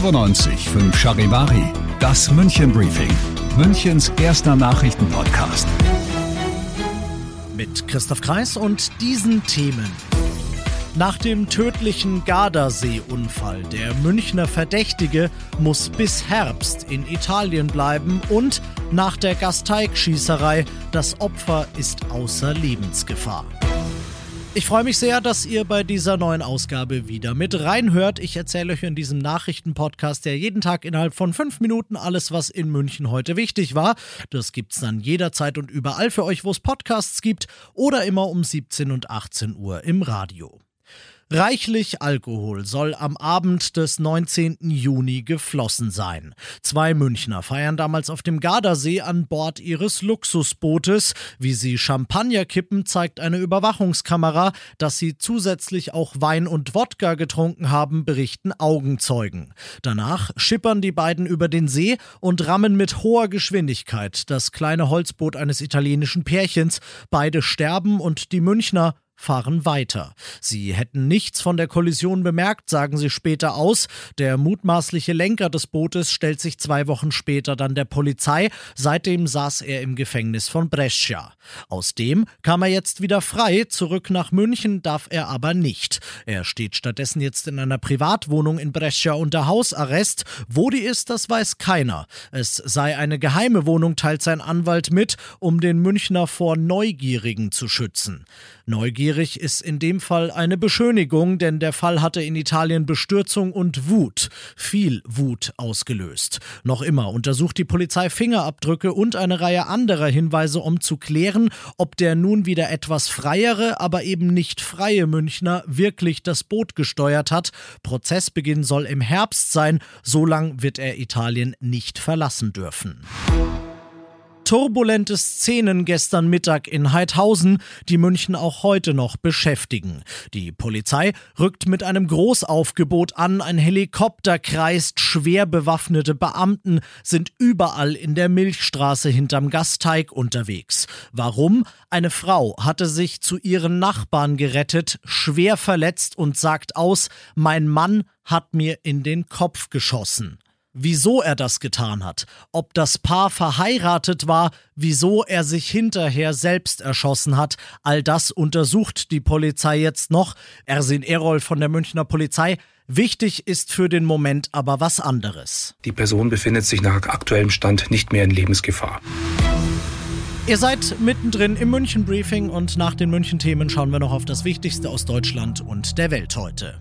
fünf Charivari, das München Briefing, Münchens erster Nachrichtenpodcast. Mit Christoph Kreis und diesen Themen. Nach dem tödlichen Gardasee-Unfall, der Münchner Verdächtige muss bis Herbst in Italien bleiben und nach der Gasteig-Schießerei, das Opfer ist außer Lebensgefahr. Ich freue mich sehr, dass ihr bei dieser neuen Ausgabe wieder mit reinhört. Ich erzähle euch in diesem Nachrichtenpodcast, der jeden Tag innerhalb von fünf Minuten alles, was in München heute wichtig war. Das gibt's dann jederzeit und überall für euch, wo es Podcasts gibt oder immer um 17 und 18 Uhr im Radio. Reichlich Alkohol soll am Abend des 19. Juni geflossen sein. Zwei Münchner feiern damals auf dem Gardasee an Bord ihres Luxusbootes. Wie sie Champagner kippen, zeigt eine Überwachungskamera. Dass sie zusätzlich auch Wein und Wodka getrunken haben, berichten Augenzeugen. Danach schippern die beiden über den See und rammen mit hoher Geschwindigkeit das kleine Holzboot eines italienischen Pärchens. Beide sterben und die Münchner fahren weiter. Sie hätten nichts von der Kollision bemerkt, sagen sie später aus. Der mutmaßliche Lenker des Bootes stellt sich zwei Wochen später dann der Polizei. Seitdem saß er im Gefängnis von Brescia. Aus dem kam er jetzt wieder frei. Zurück nach München darf er aber nicht. Er steht stattdessen jetzt in einer Privatwohnung in Brescia unter Hausarrest. Wo die ist, das weiß keiner. Es sei eine geheime Wohnung, teilt sein Anwalt mit, um den Münchner vor Neugierigen zu schützen. Neugierig ist in dem Fall eine Beschönigung, denn der Fall hatte in Italien Bestürzung und Wut, viel Wut ausgelöst. Noch immer untersucht die Polizei Fingerabdrücke und eine Reihe anderer Hinweise, um zu klären, ob der nun wieder etwas freiere, aber eben nicht freie Münchner wirklich das Boot gesteuert hat. Prozessbeginn soll im Herbst sein, so lang wird er Italien nicht verlassen dürfen turbulente Szenen gestern Mittag in Heidhausen, die München auch heute noch beschäftigen. Die Polizei rückt mit einem Großaufgebot an, ein Helikopter kreist, schwer bewaffnete Beamten sind überall in der Milchstraße hinterm Gasteig unterwegs. Warum? Eine Frau hatte sich zu ihren Nachbarn gerettet, schwer verletzt und sagt aus, mein Mann hat mir in den Kopf geschossen wieso er das getan hat, ob das Paar verheiratet war, wieso er sich hinterher selbst erschossen hat, all das untersucht die Polizei jetzt noch. Ersin Erol von der Münchner Polizei. Wichtig ist für den Moment aber was anderes. Die Person befindet sich nach aktuellem Stand nicht mehr in Lebensgefahr. Ihr seid mittendrin im München Briefing und nach den München Themen schauen wir noch auf das Wichtigste aus Deutschland und der Welt heute.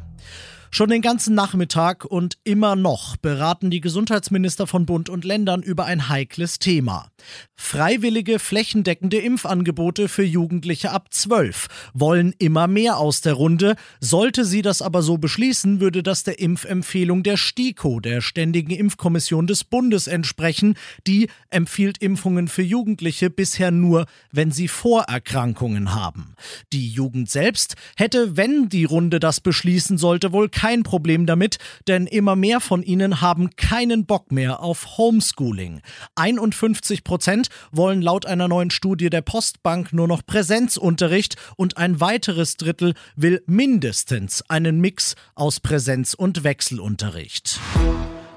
Schon den ganzen Nachmittag und immer noch beraten die Gesundheitsminister von Bund und Ländern über ein heikles Thema. Freiwillige flächendeckende Impfangebote für Jugendliche ab 12 wollen immer mehr aus der Runde. Sollte sie das aber so beschließen, würde das der Impfempfehlung der STIKO, der Ständigen Impfkommission des Bundes, entsprechen. Die empfiehlt Impfungen für Jugendliche bisher nur, wenn sie Vorerkrankungen haben. Die Jugend selbst hätte, wenn die Runde das beschließen sollte, wohl kein Problem damit, denn immer mehr von ihnen haben keinen Bock mehr auf Homeschooling. 51 Prozent wollen laut einer neuen Studie der Postbank nur noch Präsenzunterricht und ein weiteres Drittel will mindestens einen Mix aus Präsenz- und Wechselunterricht.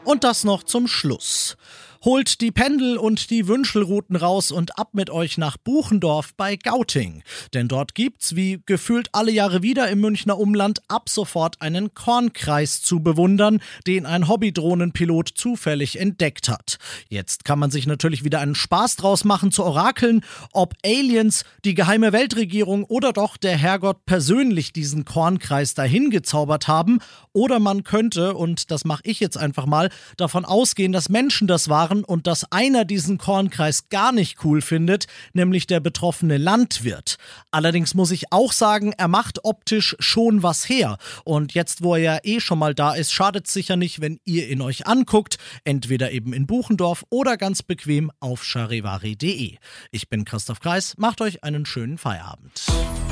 Und das noch zum Schluss. Holt die Pendel und die Wünschelrouten raus und ab mit euch nach Buchendorf bei Gauting. Denn dort gibt's, wie gefühlt alle Jahre wieder im Münchner Umland, ab sofort einen Kornkreis zu bewundern, den ein Hobbydrohnenpilot zufällig entdeckt hat. Jetzt kann man sich natürlich wieder einen Spaß draus machen zu orakeln, ob Aliens, die geheime Weltregierung oder doch der Herrgott persönlich diesen Kornkreis dahin gezaubert haben. Oder man könnte, und das mache ich jetzt einfach mal, davon ausgehen, dass Menschen das waren, machen und dass einer diesen Kornkreis gar nicht cool findet, nämlich der betroffene Landwirt. Allerdings muss ich auch sagen, er macht optisch schon was her. Und jetzt, wo er ja eh schon mal da ist, schadet es sicher nicht, wenn ihr ihn euch anguckt, entweder eben in Buchendorf oder ganz bequem auf charivari.de. Ich bin Christoph Kreis, macht euch einen schönen Feierabend.